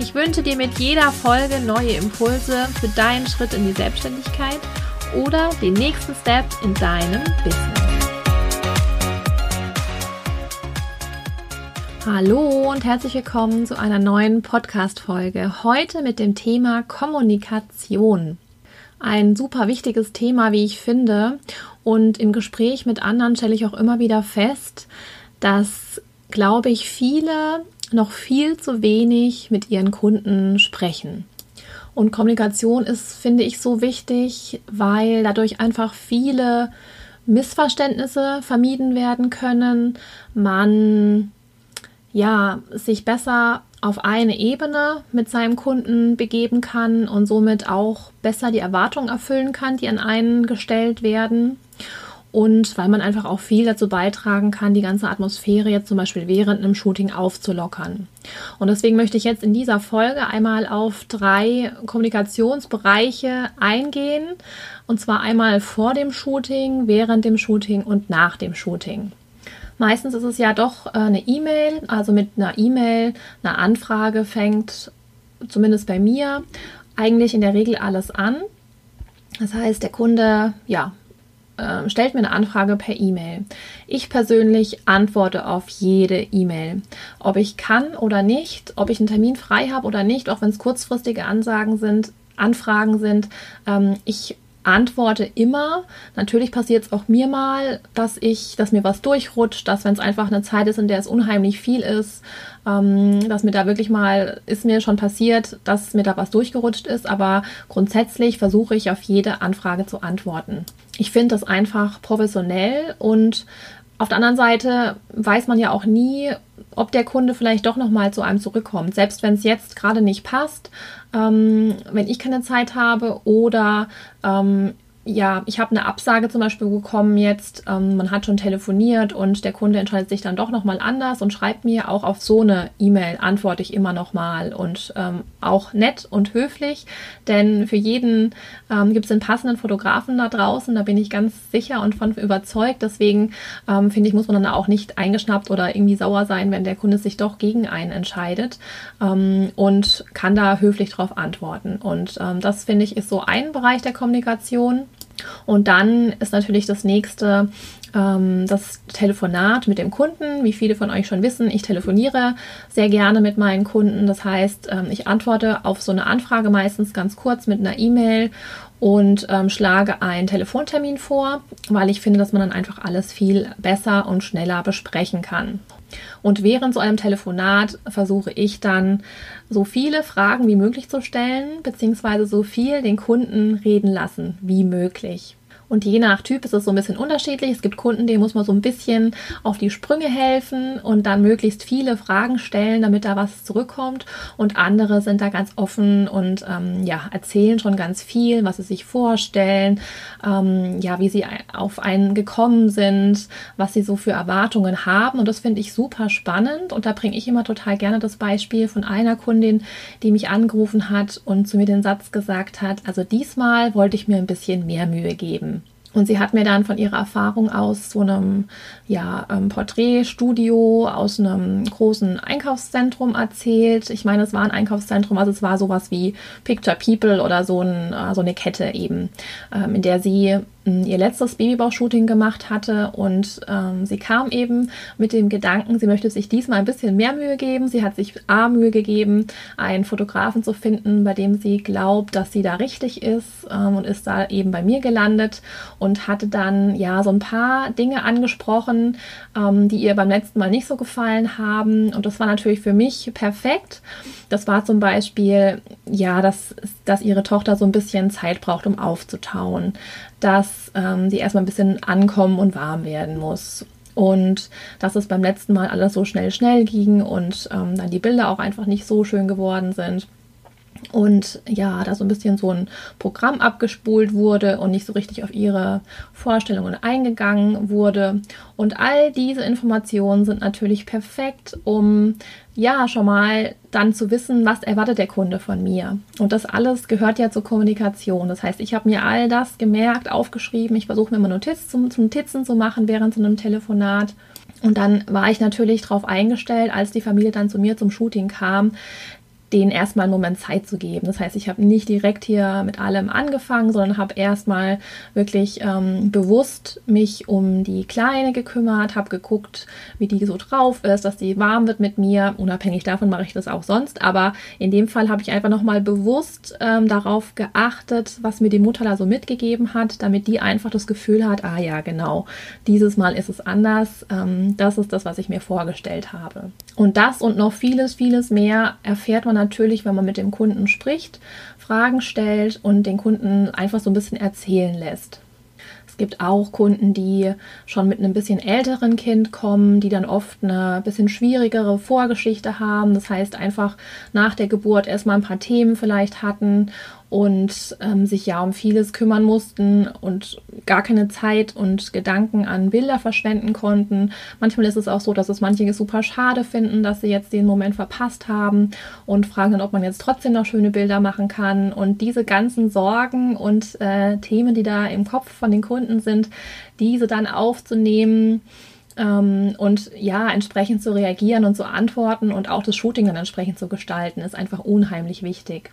Ich wünsche dir mit jeder Folge neue Impulse für deinen Schritt in die Selbstständigkeit oder den nächsten Step in deinem Business. Hallo und herzlich willkommen zu einer neuen Podcast-Folge. Heute mit dem Thema Kommunikation. Ein super wichtiges Thema, wie ich finde. Und im Gespräch mit anderen stelle ich auch immer wieder fest, dass, glaube ich, viele noch viel zu wenig mit ihren Kunden sprechen. Und Kommunikation ist, finde ich, so wichtig, weil dadurch einfach viele Missverständnisse vermieden werden können. Man ja, sich besser auf eine Ebene mit seinem Kunden begeben kann und somit auch besser die Erwartungen erfüllen kann, die an einen gestellt werden. Und weil man einfach auch viel dazu beitragen kann, die ganze Atmosphäre jetzt zum Beispiel während einem Shooting aufzulockern. Und deswegen möchte ich jetzt in dieser Folge einmal auf drei Kommunikationsbereiche eingehen. Und zwar einmal vor dem Shooting, während dem Shooting und nach dem Shooting. Meistens ist es ja doch äh, eine E-Mail, also mit einer E-Mail, einer Anfrage fängt zumindest bei mir eigentlich in der Regel alles an. Das heißt, der Kunde, ja, äh, stellt mir eine Anfrage per E-Mail. Ich persönlich antworte auf jede E-Mail. Ob ich kann oder nicht, ob ich einen Termin frei habe oder nicht, auch wenn es kurzfristige Ansagen sind, Anfragen sind. Ähm, ich antworte immer. Natürlich passiert es auch mir mal, dass ich, dass mir was durchrutscht, dass wenn es einfach eine Zeit ist, in der es unheimlich viel ist, ähm, dass mir da wirklich mal, ist mir schon passiert, dass mir da was durchgerutscht ist, aber grundsätzlich versuche ich auf jede Anfrage zu antworten. Ich finde das einfach professionell und auf der anderen Seite weiß man ja auch nie, ob der Kunde vielleicht doch nochmal zu einem zurückkommt. Selbst wenn es jetzt gerade nicht passt, ähm, wenn ich keine Zeit habe oder ähm, ja, ich habe eine Absage zum Beispiel bekommen jetzt, ähm, man hat schon telefoniert und der Kunde entscheidet sich dann doch nochmal anders und schreibt mir auch auf so eine E-Mail antworte ich immer nochmal und ähm, auch nett und höflich, denn für jeden ähm, gibt es einen passenden Fotografen da draußen, da bin ich ganz sicher und von überzeugt, deswegen ähm, finde ich, muss man dann auch nicht eingeschnappt oder irgendwie sauer sein, wenn der Kunde sich doch gegen einen entscheidet ähm, und kann da höflich drauf antworten. Und ähm, das finde ich ist so ein Bereich der Kommunikation. Und dann ist natürlich das nächste ähm, das Telefonat mit dem Kunden. Wie viele von euch schon wissen, ich telefoniere sehr gerne mit meinen Kunden. Das heißt, ähm, ich antworte auf so eine Anfrage meistens ganz kurz mit einer E-Mail und ähm, schlage einen Telefontermin vor, weil ich finde, dass man dann einfach alles viel besser und schneller besprechen kann. Und während so einem Telefonat versuche ich dann so viele Fragen wie möglich zu stellen, beziehungsweise so viel den Kunden reden lassen wie möglich. Und je nach Typ ist es so ein bisschen unterschiedlich. Es gibt Kunden, denen muss man so ein bisschen auf die Sprünge helfen und dann möglichst viele Fragen stellen, damit da was zurückkommt. Und andere sind da ganz offen und ähm, ja, erzählen schon ganz viel, was sie sich vorstellen, ähm, ja, wie sie auf einen gekommen sind, was sie so für Erwartungen haben. Und das finde ich super spannend. Und da bringe ich immer total gerne das Beispiel von einer Kundin, die mich angerufen hat und zu mir den Satz gesagt hat, also diesmal wollte ich mir ein bisschen mehr Mühe geben. Und sie hat mir dann von ihrer Erfahrung aus so einem ja, ähm, Porträtstudio aus einem großen Einkaufszentrum erzählt. Ich meine, es war ein Einkaufszentrum, also es war sowas wie Picture People oder so, ein, äh, so eine Kette eben, ähm, in der sie ihr letztes Babybauch-Shooting gemacht hatte und ähm, sie kam eben mit dem Gedanken, sie möchte sich diesmal ein bisschen mehr Mühe geben. Sie hat sich A Mühe gegeben, einen Fotografen zu finden, bei dem sie glaubt, dass sie da richtig ist ähm, und ist da eben bei mir gelandet und hatte dann ja so ein paar Dinge angesprochen, ähm, die ihr beim letzten Mal nicht so gefallen haben und das war natürlich für mich perfekt. Das war zum Beispiel ja, dass, dass ihre Tochter so ein bisschen Zeit braucht, um aufzutauen dass ähm, die erstmal ein bisschen ankommen und warm werden muss. Und dass es beim letzten Mal alles so schnell, schnell ging und ähm, dann die Bilder auch einfach nicht so schön geworden sind. Und ja, da so ein bisschen so ein Programm abgespult wurde und nicht so richtig auf ihre Vorstellungen eingegangen wurde. Und all diese Informationen sind natürlich perfekt, um ja schon mal dann zu wissen, was erwartet der Kunde von mir. Und das alles gehört ja zur Kommunikation. Das heißt, ich habe mir all das gemerkt, aufgeschrieben. Ich versuche mir immer Notiz zum, zum Notizen zu machen während so einem Telefonat. Und dann war ich natürlich darauf eingestellt, als die Familie dann zu mir zum Shooting kam, denen erstmal einen Moment Zeit zu geben. Das heißt, ich habe nicht direkt hier mit allem angefangen, sondern habe erstmal wirklich ähm, bewusst mich um die Kleine gekümmert, habe geguckt, wie die so drauf ist, dass die warm wird mit mir. Unabhängig davon mache ich das auch sonst. Aber in dem Fall habe ich einfach nochmal bewusst ähm, darauf geachtet, was mir die Mutter da so mitgegeben hat, damit die einfach das Gefühl hat, ah ja, genau, dieses Mal ist es anders. Ähm, das ist das, was ich mir vorgestellt habe. Und das und noch vieles, vieles mehr erfährt man natürlich, wenn man mit dem Kunden spricht, Fragen stellt und den Kunden einfach so ein bisschen erzählen lässt. Es gibt auch Kunden, die schon mit einem bisschen älteren Kind kommen, die dann oft eine bisschen schwierigere Vorgeschichte haben. Das heißt, einfach nach der Geburt erstmal ein paar Themen vielleicht hatten und ähm, sich ja um vieles kümmern mussten und gar keine Zeit und Gedanken an Bilder verschwenden konnten. Manchmal ist es auch so, dass es manche super schade finden, dass sie jetzt den Moment verpasst haben und fragen dann, ob man jetzt trotzdem noch schöne Bilder machen kann. Und diese ganzen Sorgen und äh, Themen, die da im Kopf von den Kunden sind, diese dann aufzunehmen ähm, und ja, entsprechend zu reagieren und zu antworten und auch das Shooting dann entsprechend zu gestalten, ist einfach unheimlich wichtig.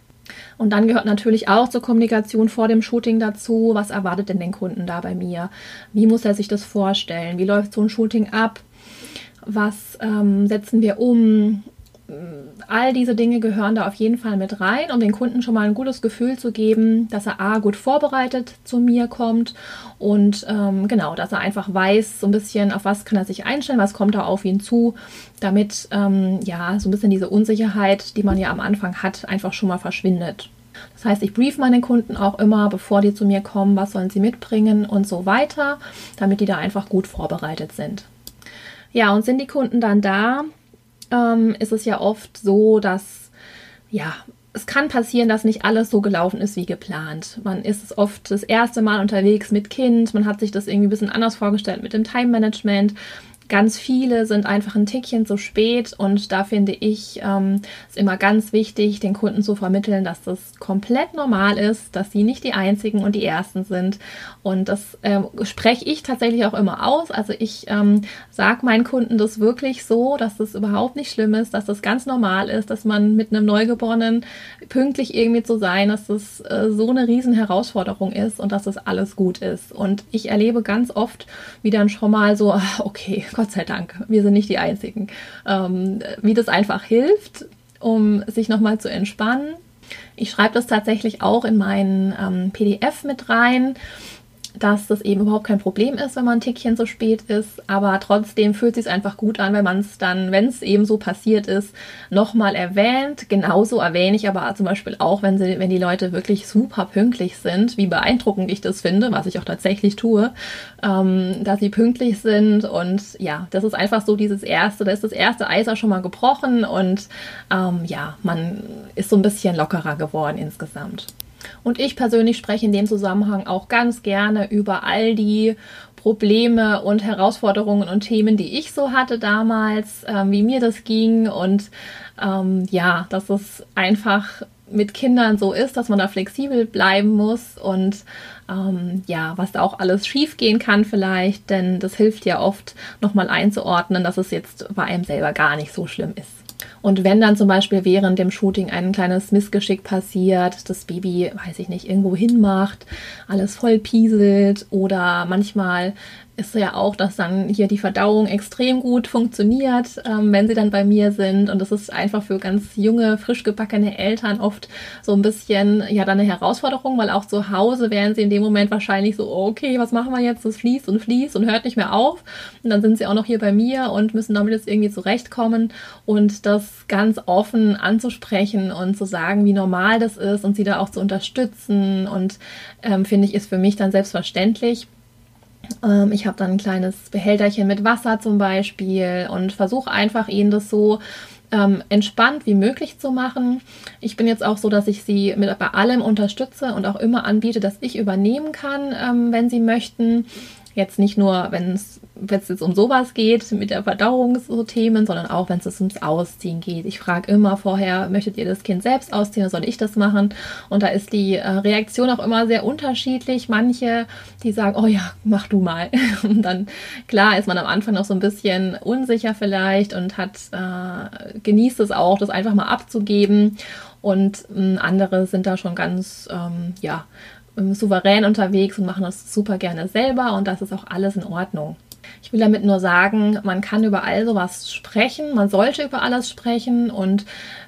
Und dann gehört natürlich auch zur Kommunikation vor dem Shooting dazu, was erwartet denn den Kunden da bei mir? Wie muss er sich das vorstellen? Wie läuft so ein Shooting ab? Was ähm, setzen wir um? All diese Dinge gehören da auf jeden Fall mit rein, um den Kunden schon mal ein gutes Gefühl zu geben, dass er A gut vorbereitet zu mir kommt und ähm, genau, dass er einfach weiß, so ein bisschen, auf was kann er sich einstellen, was kommt da auf ihn zu, damit ähm, ja so ein bisschen diese Unsicherheit, die man ja am Anfang hat, einfach schon mal verschwindet. Das heißt, ich brief meine Kunden auch immer, bevor die zu mir kommen, was sollen sie mitbringen und so weiter, damit die da einfach gut vorbereitet sind. Ja, und sind die Kunden dann da, ähm, ist es ja oft so, dass ja, es kann passieren, dass nicht alles so gelaufen ist wie geplant. Man ist oft das erste Mal unterwegs mit Kind, man hat sich das irgendwie ein bisschen anders vorgestellt mit dem Time Management Ganz viele sind einfach ein Tickchen zu spät und da finde ich ähm, es immer ganz wichtig, den Kunden zu vermitteln, dass das komplett normal ist, dass sie nicht die einzigen und die ersten sind. Und das ähm, spreche ich tatsächlich auch immer aus. Also ich ähm, sage meinen Kunden das wirklich so, dass das überhaupt nicht schlimm ist, dass das ganz normal ist, dass man mit einem Neugeborenen pünktlich irgendwie zu sein, dass das äh, so eine riesen Herausforderung ist und dass das alles gut ist. Und ich erlebe ganz oft, wie dann schon mal so, ah, okay, sei Dank, wir sind nicht die Einzigen. Ähm, wie das einfach hilft, um sich nochmal zu entspannen. Ich schreibe das tatsächlich auch in meinen ähm, PDF mit rein dass das eben überhaupt kein Problem ist, wenn man ein Tickchen zu spät ist, aber trotzdem fühlt es sich einfach gut an, wenn man es dann, wenn es eben so passiert ist, nochmal erwähnt. Genauso erwähne ich aber zum Beispiel auch, wenn, sie, wenn die Leute wirklich super pünktlich sind, wie beeindruckend ich das finde, was ich auch tatsächlich tue, ähm, dass sie pünktlich sind und ja, das ist einfach so dieses erste, da ist das erste Eis auch schon mal gebrochen und ähm, ja, man ist so ein bisschen lockerer geworden insgesamt. Und ich persönlich spreche in dem Zusammenhang auch ganz gerne über all die Probleme und Herausforderungen und Themen, die ich so hatte damals, äh, wie mir das ging und ähm, ja, dass es einfach mit Kindern so ist, dass man da flexibel bleiben muss und ähm, ja, was da auch alles schiefgehen kann vielleicht, denn das hilft ja oft nochmal einzuordnen, dass es jetzt bei einem selber gar nicht so schlimm ist. Und wenn dann zum Beispiel während dem Shooting ein kleines Missgeschick passiert, das Baby, weiß ich nicht, irgendwo hinmacht, alles voll pieselt oder manchmal ist ja auch, dass dann hier die Verdauung extrem gut funktioniert, ähm, wenn sie dann bei mir sind. Und das ist einfach für ganz junge, frisch gebackene Eltern oft so ein bisschen ja dann eine Herausforderung, weil auch zu Hause wären sie in dem Moment wahrscheinlich so, okay, was machen wir jetzt? Das fließt und fließt und hört nicht mehr auf. Und dann sind sie auch noch hier bei mir und müssen damit jetzt irgendwie zurechtkommen und das ganz offen anzusprechen und zu sagen, wie normal das ist und sie da auch zu unterstützen und ähm, finde ich, ist für mich dann selbstverständlich. Ähm, ich habe dann ein kleines Behälterchen mit Wasser zum Beispiel und versuche einfach ihnen das so ähm, entspannt wie möglich zu machen. Ich bin jetzt auch so, dass ich sie mit bei allem unterstütze und auch immer anbiete, dass ich übernehmen kann, ähm, wenn sie möchten. Jetzt nicht nur, wenn es jetzt um sowas geht, mit der Verdauung so Themen, sondern auch, wenn es ums Ausziehen geht. Ich frage immer vorher, möchtet ihr das Kind selbst ausziehen oder soll ich das machen? Und da ist die äh, Reaktion auch immer sehr unterschiedlich. Manche, die sagen, oh ja, mach du mal. Und dann, klar, ist man am Anfang noch so ein bisschen unsicher vielleicht und hat, äh, genießt es auch, das einfach mal abzugeben. Und äh, andere sind da schon ganz, ähm, ja, souverän unterwegs und machen das super gerne selber und das ist auch alles in Ordnung. Ich will damit nur sagen, man kann über all sowas sprechen, man sollte über alles sprechen und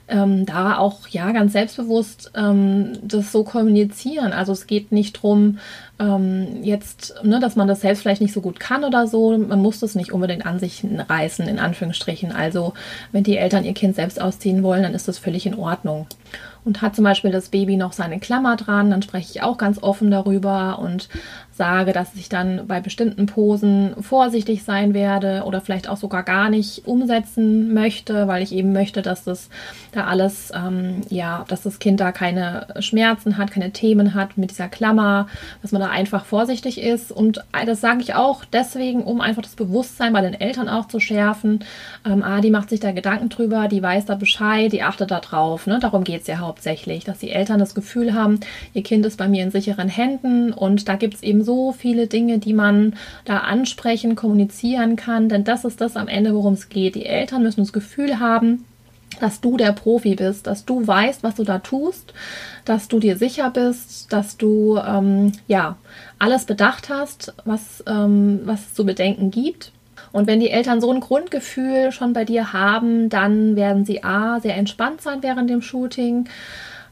ähm, da auch ja ganz selbstbewusst ähm, das so kommunizieren. Also es geht nicht darum, ähm, jetzt, ne, dass man das selbst vielleicht nicht so gut kann oder so. Man muss das nicht unbedingt an sich reißen, in Anführungsstrichen. Also wenn die Eltern ihr Kind selbst ausziehen wollen, dann ist das völlig in Ordnung und hat zum Beispiel das Baby noch seine Klammer dran, dann spreche ich auch ganz offen darüber und sage, dass ich dann bei bestimmten Posen vorsichtig sein werde oder vielleicht auch sogar gar nicht umsetzen möchte, weil ich eben möchte, dass das da alles, ähm, ja, dass das Kind da keine Schmerzen hat, keine Themen hat mit dieser Klammer, dass man da einfach vorsichtig ist. Und das sage ich auch deswegen, um einfach das Bewusstsein bei den Eltern auch zu schärfen. Ähm, ah, die macht sich da Gedanken drüber, die weiß da Bescheid, die achtet da drauf. Ne? Darum geht es ja hauptsächlich, dass die Eltern das Gefühl haben, ihr Kind ist bei mir in sicheren Händen und da gibt es eben so viele Dinge, die man da ansprechen, kommunizieren kann, denn das ist das am Ende, worum es geht. Die Eltern müssen das Gefühl haben, dass du der Profi bist, dass du weißt, was du da tust, dass du dir sicher bist, dass du ähm, ja alles bedacht hast, was, ähm, was es zu bedenken gibt. Und wenn die Eltern so ein Grundgefühl schon bei dir haben, dann werden sie A, sehr entspannt sein während dem Shooting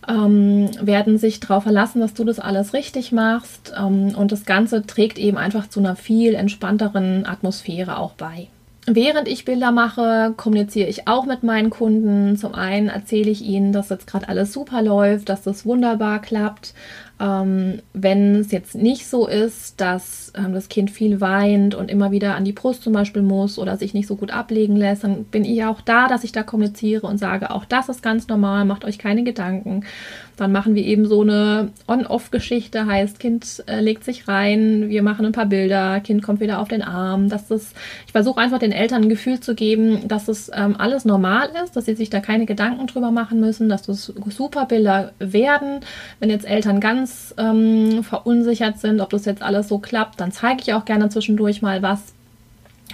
ähm, werden sich darauf verlassen, dass du das alles richtig machst. Ähm, und das Ganze trägt eben einfach zu einer viel entspannteren Atmosphäre auch bei. Während ich Bilder mache, kommuniziere ich auch mit meinen Kunden. Zum einen erzähle ich ihnen, dass jetzt gerade alles super läuft, dass das wunderbar klappt. Ähm, wenn es jetzt nicht so ist, dass ähm, das Kind viel weint und immer wieder an die Brust zum Beispiel muss oder sich nicht so gut ablegen lässt, dann bin ich auch da, dass ich da kommuniziere und sage, auch das ist ganz normal, macht euch keine Gedanken. Dann machen wir eben so eine On-Off-Geschichte, heißt, Kind äh, legt sich rein, wir machen ein paar Bilder, Kind kommt wieder auf den Arm. Dass das, ich versuche einfach den Eltern ein Gefühl zu geben, dass es ähm, alles normal ist, dass sie sich da keine Gedanken drüber machen müssen, dass das super Bilder werden. Wenn jetzt Eltern ganz ähm, verunsichert sind, ob das jetzt alles so klappt, dann zeige ich auch gerne zwischendurch mal was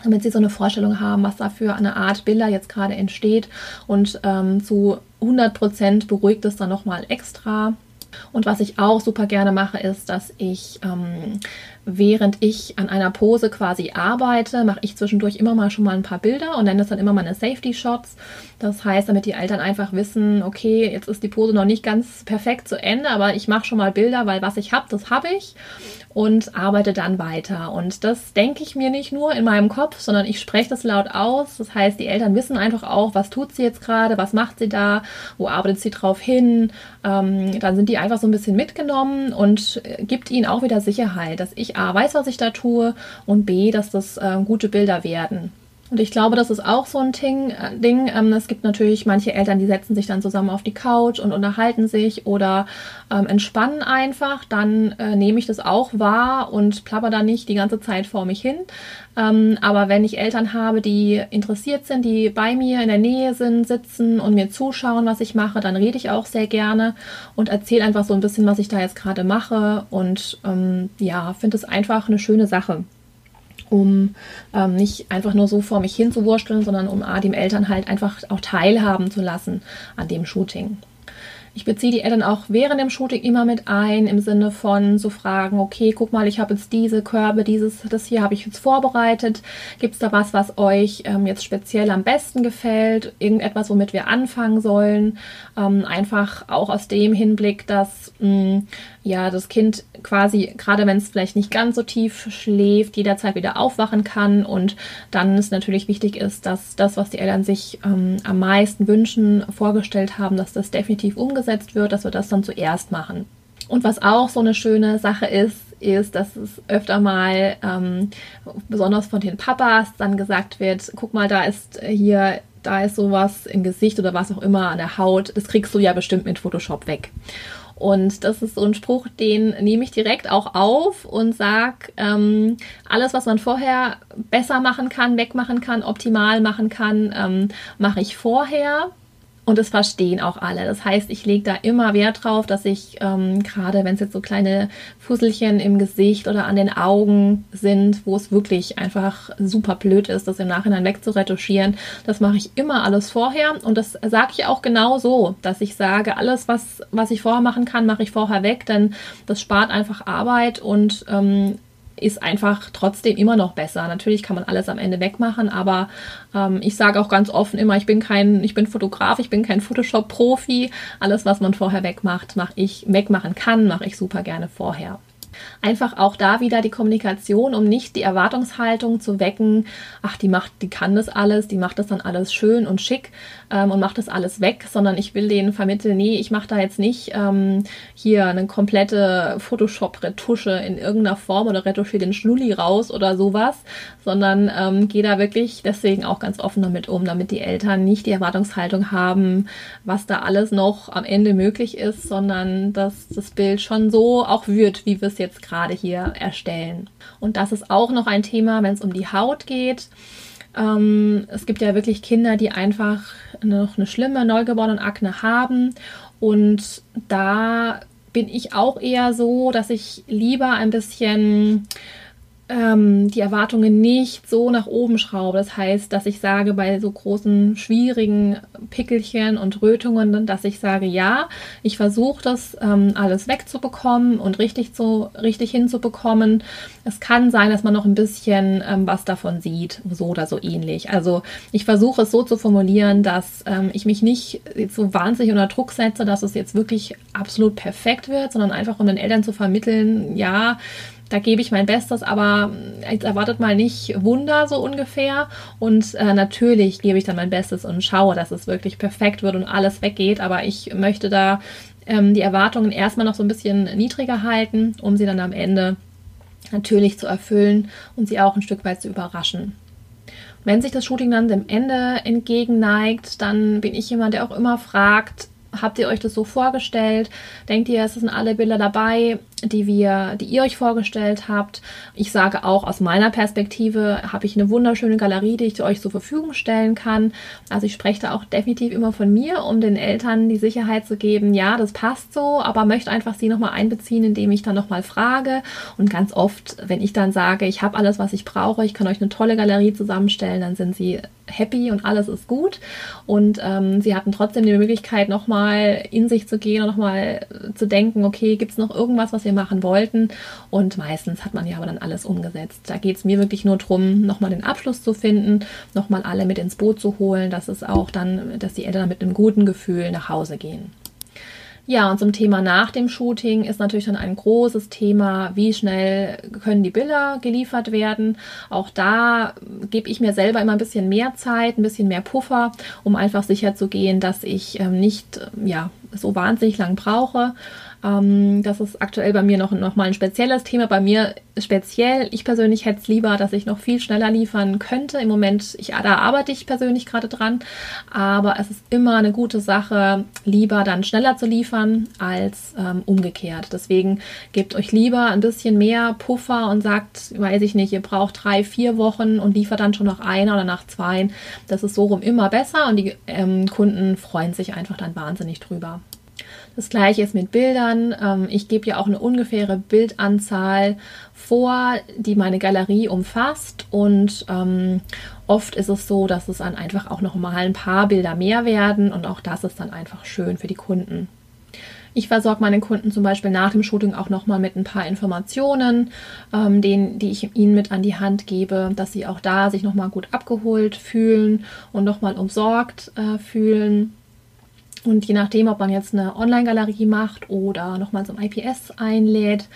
damit sie so eine Vorstellung haben, was da für eine Art Bilder jetzt gerade entsteht. Und ähm, zu 100 Prozent beruhigt es dann nochmal extra. Und was ich auch super gerne mache, ist, dass ich ähm, während ich an einer Pose quasi arbeite, mache ich zwischendurch immer mal schon mal ein paar Bilder und nenne das dann immer meine Safety Shots. Das heißt, damit die Eltern einfach wissen, okay, jetzt ist die Pose noch nicht ganz perfekt zu Ende, aber ich mache schon mal Bilder, weil was ich habe, das habe ich und arbeite dann weiter. Und das denke ich mir nicht nur in meinem Kopf, sondern ich spreche das laut aus. Das heißt, die Eltern wissen einfach auch, was tut sie jetzt gerade, was macht sie da, wo arbeitet sie drauf hin. Ähm, dann sind die einfach so ein bisschen mitgenommen und äh, gibt ihnen auch wieder Sicherheit, dass ich A, weiß, was ich da tue und B, dass das äh, gute Bilder werden. Und ich glaube, das ist auch so ein Ding. Äh, Ding. Ähm, es gibt natürlich manche Eltern, die setzen sich dann zusammen auf die Couch und unterhalten sich oder ähm, entspannen einfach. Dann äh, nehme ich das auch wahr und plapper da nicht die ganze Zeit vor mich hin. Ähm, aber wenn ich Eltern habe, die interessiert sind, die bei mir in der Nähe sind, sitzen und mir zuschauen, was ich mache, dann rede ich auch sehr gerne und erzähle einfach so ein bisschen, was ich da jetzt gerade mache. Und ähm, ja, finde es einfach eine schöne Sache um ähm, nicht einfach nur so vor mich hinzuwursteln, sondern um A, dem Eltern halt einfach auch teilhaben zu lassen an dem Shooting. Ich beziehe die Eltern auch während dem Shooting immer mit ein, im Sinne von so fragen, okay, guck mal, ich habe jetzt diese Körbe, dieses, das hier habe ich jetzt vorbereitet. Gibt es da was, was euch ähm, jetzt speziell am besten gefällt? Irgendetwas, womit wir anfangen sollen? Ähm, einfach auch aus dem Hinblick, dass mh, mm, ja das Kind quasi, gerade wenn es vielleicht nicht ganz so tief schläft, jederzeit wieder aufwachen kann und dann es natürlich wichtig ist, dass das, was die Eltern sich ähm, am meisten wünschen, vorgestellt haben, dass das definitiv umgesetzt wird, dass wir das dann zuerst machen. Und was auch so eine schöne Sache ist, ist, dass es öfter mal, ähm, besonders von den Papas, dann gesagt wird, guck mal, da ist hier da ist sowas im Gesicht oder was auch immer an der Haut, das kriegst du ja bestimmt mit Photoshop weg. Und das ist so ein Spruch, den nehme ich direkt auch auf und sage, ähm, alles, was man vorher besser machen kann, wegmachen kann, optimal machen kann, ähm, mache ich vorher. Und das verstehen auch alle. Das heißt, ich lege da immer Wert drauf, dass ich ähm, gerade, wenn es jetzt so kleine Fusselchen im Gesicht oder an den Augen sind, wo es wirklich einfach super blöd ist, das im Nachhinein wegzuretuschieren, das mache ich immer alles vorher. Und das sage ich auch genau so, dass ich sage, alles, was, was ich vorher machen kann, mache ich vorher weg, denn das spart einfach Arbeit und ähm, ist einfach trotzdem immer noch besser. Natürlich kann man alles am Ende wegmachen, aber ähm, ich sage auch ganz offen immer, ich bin kein, ich bin Fotograf, ich bin kein Photoshop-Profi. Alles, was man vorher wegmacht, mache ich wegmachen kann, mache ich super gerne vorher. Einfach auch da wieder die Kommunikation, um nicht die Erwartungshaltung zu wecken, ach, die macht, die kann das alles, die macht das dann alles schön und schick ähm, und macht das alles weg, sondern ich will denen vermitteln, nee, ich mache da jetzt nicht ähm, hier eine komplette Photoshop-Retusche in irgendeiner Form oder retusche den Schnulli raus oder sowas, sondern ähm, gehe da wirklich deswegen auch ganz offen damit um, damit die Eltern nicht die Erwartungshaltung haben, was da alles noch am Ende möglich ist, sondern dass das Bild schon so auch wird, wie wir es jetzt gerade hier erstellen. Und das ist auch noch ein Thema, wenn es um die Haut geht. Ähm, es gibt ja wirklich Kinder, die einfach noch eine schlimme neugeborene Akne haben. Und da bin ich auch eher so, dass ich lieber ein bisschen ähm, die Erwartungen nicht so nach oben schraube. Das heißt, dass ich sage, bei so großen, schwierigen Pickelchen und Rötungen, dass ich sage, ja, ich versuche das ähm, alles wegzubekommen und richtig, zu, richtig hinzubekommen. Es kann sein, dass man noch ein bisschen ähm, was davon sieht, so oder so ähnlich. Also ich versuche es so zu formulieren, dass ähm, ich mich nicht so wahnsinnig unter Druck setze, dass es jetzt wirklich absolut perfekt wird, sondern einfach um den Eltern zu vermitteln, ja, da gebe ich mein Bestes, aber jetzt erwartet mal nicht Wunder so ungefähr. Und äh, natürlich gebe ich dann mein Bestes und schaue, dass es wirklich perfekt wird und alles weggeht. Aber ich möchte da ähm, die Erwartungen erstmal noch so ein bisschen niedriger halten, um sie dann am Ende natürlich zu erfüllen und sie auch ein Stück weit zu überraschen. Wenn sich das Shooting dann dem Ende entgegenneigt, dann bin ich jemand, der auch immer fragt, habt ihr euch das so vorgestellt? Denkt ihr, es sind alle Bilder dabei, die wir, die ihr euch vorgestellt habt? Ich sage auch aus meiner Perspektive habe ich eine wunderschöne Galerie, die ich euch zur Verfügung stellen kann. Also ich spreche da auch definitiv immer von mir, um den Eltern die Sicherheit zu geben, ja, das passt so, aber möchte einfach sie nochmal einbeziehen, indem ich dann nochmal frage. Und ganz oft, wenn ich dann sage, ich habe alles, was ich brauche, ich kann euch eine tolle Galerie zusammenstellen, dann sind sie happy und alles ist gut. Und ähm, sie hatten trotzdem die Möglichkeit, nochmal in sich zu gehen und nochmal zu denken, okay, gibt es noch irgendwas, was wir machen wollten? Und meistens hat man ja aber dann alles umgesetzt. Da geht es mir wirklich nur darum, nochmal den Abschluss zu finden, nochmal alle mit ins Boot zu holen, dass es auch dann, dass die Eltern mit einem guten Gefühl nach Hause gehen. Ja, und zum Thema nach dem Shooting ist natürlich dann ein großes Thema, wie schnell können die Bilder geliefert werden. Auch da gebe ich mir selber immer ein bisschen mehr Zeit, ein bisschen mehr Puffer, um einfach sicher zu gehen, dass ich ähm, nicht ja, so wahnsinnig lang brauche. Ähm, das ist aktuell bei mir noch, noch mal ein spezielles Thema. Bei mir speziell, ich persönlich hätte es lieber, dass ich noch viel schneller liefern könnte. Im Moment, ich, da arbeite ich persönlich gerade dran, aber es ist immer eine gute Sache, lieber dann schneller zu liefern als ähm, umgekehrt. Deswegen gebt euch lieber ein bisschen mehr Puffer und sagt, weiß ich nicht, ihr braucht drei, vier Wochen und liefert dann schon nach einer oder nach zwei. Das ist so rum immer besser und die ähm, Kunden freuen sich einfach dann wahnsinnig drüber. Das gleiche ist mit Bildern. Ähm, ich gebe ja auch eine ungefähre Bildanzahl vor, die meine Galerie umfasst. Und ähm, oft ist es so, dass es dann einfach auch noch mal ein paar Bilder mehr werden. Und auch das ist dann einfach schön für die Kunden. Ich versorge meine Kunden zum Beispiel nach dem Shooting auch nochmal mit ein paar Informationen, ähm, denen, die ich ihnen mit an die Hand gebe, dass sie auch da sich nochmal gut abgeholt fühlen und nochmal umsorgt äh, fühlen. Und je nachdem, ob man jetzt eine Online-Galerie macht oder nochmal zum IPS einlädt,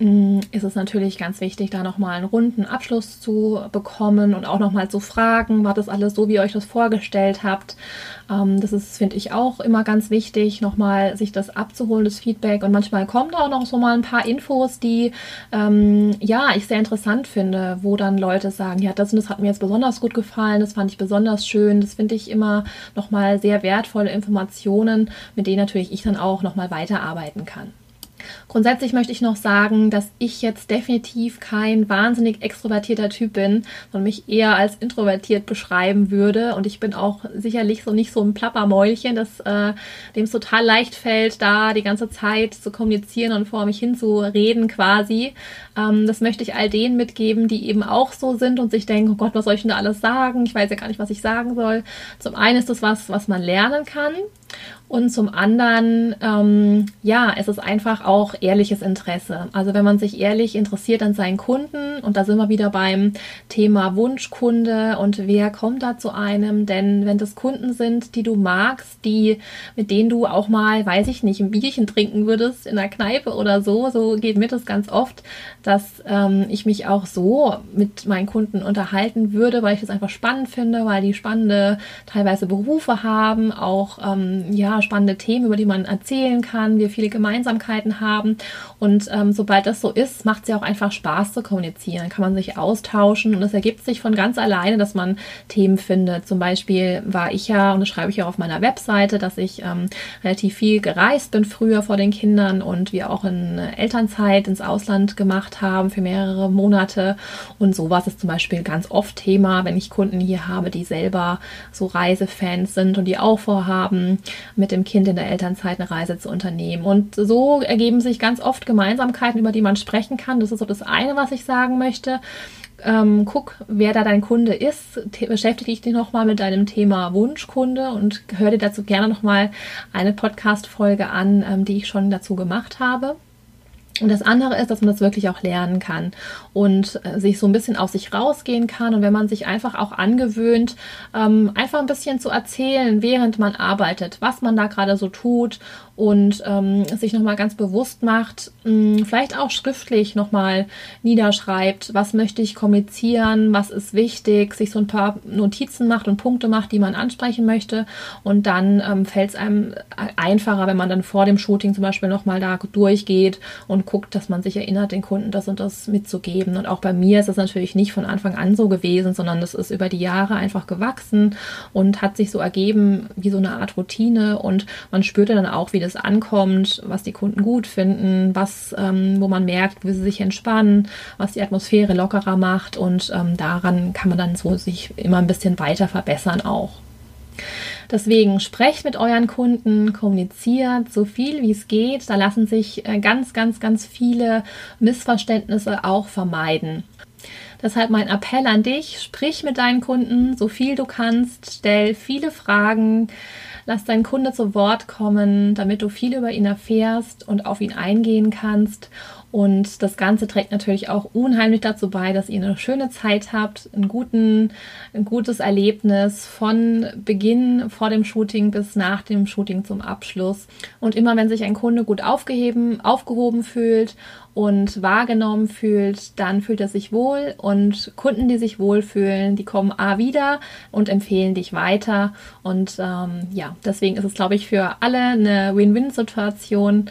ist es natürlich ganz wichtig, da nochmal einen runden Abschluss zu bekommen und auch nochmal zu fragen, war das alles so, wie ihr euch das vorgestellt habt. Ähm, das ist, finde ich, auch immer ganz wichtig, nochmal sich das abzuholen, das Feedback. Und manchmal kommen da auch noch so mal ein paar Infos, die ähm, ja ich sehr interessant finde, wo dann Leute sagen, ja, das und das hat mir jetzt besonders gut gefallen, das fand ich besonders schön. Das finde ich immer nochmal sehr wertvolle Informationen, mit denen natürlich ich dann auch nochmal weiterarbeiten kann. Grundsätzlich möchte ich noch sagen, dass ich jetzt definitiv kein wahnsinnig extrovertierter Typ bin, sondern mich eher als introvertiert beschreiben würde. Und ich bin auch sicherlich so nicht so ein Plappermäulchen, dass äh, dem es total leicht fällt, da die ganze Zeit zu kommunizieren und vor mich hin zu reden quasi. Ähm, das möchte ich all denen mitgeben, die eben auch so sind und sich denken, oh Gott, was soll ich denn da alles sagen? Ich weiß ja gar nicht, was ich sagen soll. Zum einen ist das was, was man lernen kann. Und zum anderen, ähm, ja, es ist einfach auch ehrliches Interesse. Also wenn man sich ehrlich interessiert an seinen Kunden, und da sind wir wieder beim Thema Wunschkunde und wer kommt da zu einem, denn wenn das Kunden sind, die du magst, die, mit denen du auch mal, weiß ich nicht, ein Bierchen trinken würdest in der Kneipe oder so, so geht mir das ganz oft, dass ähm, ich mich auch so mit meinen Kunden unterhalten würde, weil ich das einfach spannend finde, weil die spannende teilweise Berufe haben, auch ähm, ja spannende Themen, über die man erzählen kann, wir viele Gemeinsamkeiten haben. Und ähm, sobald das so ist, macht es ja auch einfach Spaß zu kommunizieren, kann man sich austauschen und es ergibt sich von ganz alleine, dass man Themen findet. Zum Beispiel war ich ja und das schreibe ich auch auf meiner Webseite, dass ich ähm, relativ viel gereist bin früher vor den Kindern und wir auch in Elternzeit ins Ausland gemacht haben für mehrere Monate. Und sowas ist zum Beispiel ganz oft Thema, wenn ich Kunden hier habe, die selber so Reisefans sind und die auch vorhaben, mit dem Kind in der Elternzeit eine Reise zu unternehmen. Und so ergeben sich ganz oft Gemeinsamkeiten, über die man sprechen kann. Das ist so das eine, was ich sagen möchte. Ähm, guck, wer da dein Kunde ist, beschäftige dich nochmal mit deinem Thema Wunschkunde und hör dir dazu gerne nochmal eine Podcast-Folge an, ähm, die ich schon dazu gemacht habe. Und das andere ist, dass man das wirklich auch lernen kann und äh, sich so ein bisschen aus sich rausgehen kann. Und wenn man sich einfach auch angewöhnt, ähm, einfach ein bisschen zu erzählen, während man arbeitet, was man da gerade so tut und ähm, sich nochmal ganz bewusst macht, mh, hm, vielleicht auch schriftlich nochmal niederschreibt, was möchte ich kommunizieren, was ist wichtig, sich so ein paar Notizen macht und Punkte macht, die man ansprechen möchte. Und dann ähm, fällt es einem einfacher, wenn man dann vor dem Shooting zum Beispiel nochmal da durchgeht und guckt, dass man sich erinnert, den Kunden das und das mitzugeben. Und auch bei mir ist das natürlich nicht von Anfang an so gewesen, sondern das ist über die Jahre einfach gewachsen und hat sich so ergeben wie so eine Art Routine. Und man spürte dann auch, wie das es ankommt, was die Kunden gut finden, was, ähm, wo man merkt, wie sie sich entspannen, was die Atmosphäre lockerer macht und ähm, daran kann man dann so sich immer ein bisschen weiter verbessern auch. Deswegen sprecht mit euren Kunden, kommuniziert so viel wie es geht. Da lassen sich äh, ganz, ganz, ganz viele Missverständnisse auch vermeiden. Deshalb mein Appell an dich, sprich mit deinen Kunden so viel du kannst, stell viele Fragen, Lass deinen Kunde zu Wort kommen, damit du viel über ihn erfährst und auf ihn eingehen kannst. Und das Ganze trägt natürlich auch unheimlich dazu bei, dass ihr eine schöne Zeit habt, einen guten, ein gutes Erlebnis von Beginn vor dem Shooting bis nach dem Shooting zum Abschluss. Und immer wenn sich ein Kunde gut aufgeheben, aufgehoben fühlt und wahrgenommen fühlt, dann fühlt er sich wohl. Und Kunden, die sich wohlfühlen, die kommen A wieder und empfehlen dich weiter. Und ähm, ja, deswegen ist es, glaube ich, für alle eine Win-Win-Situation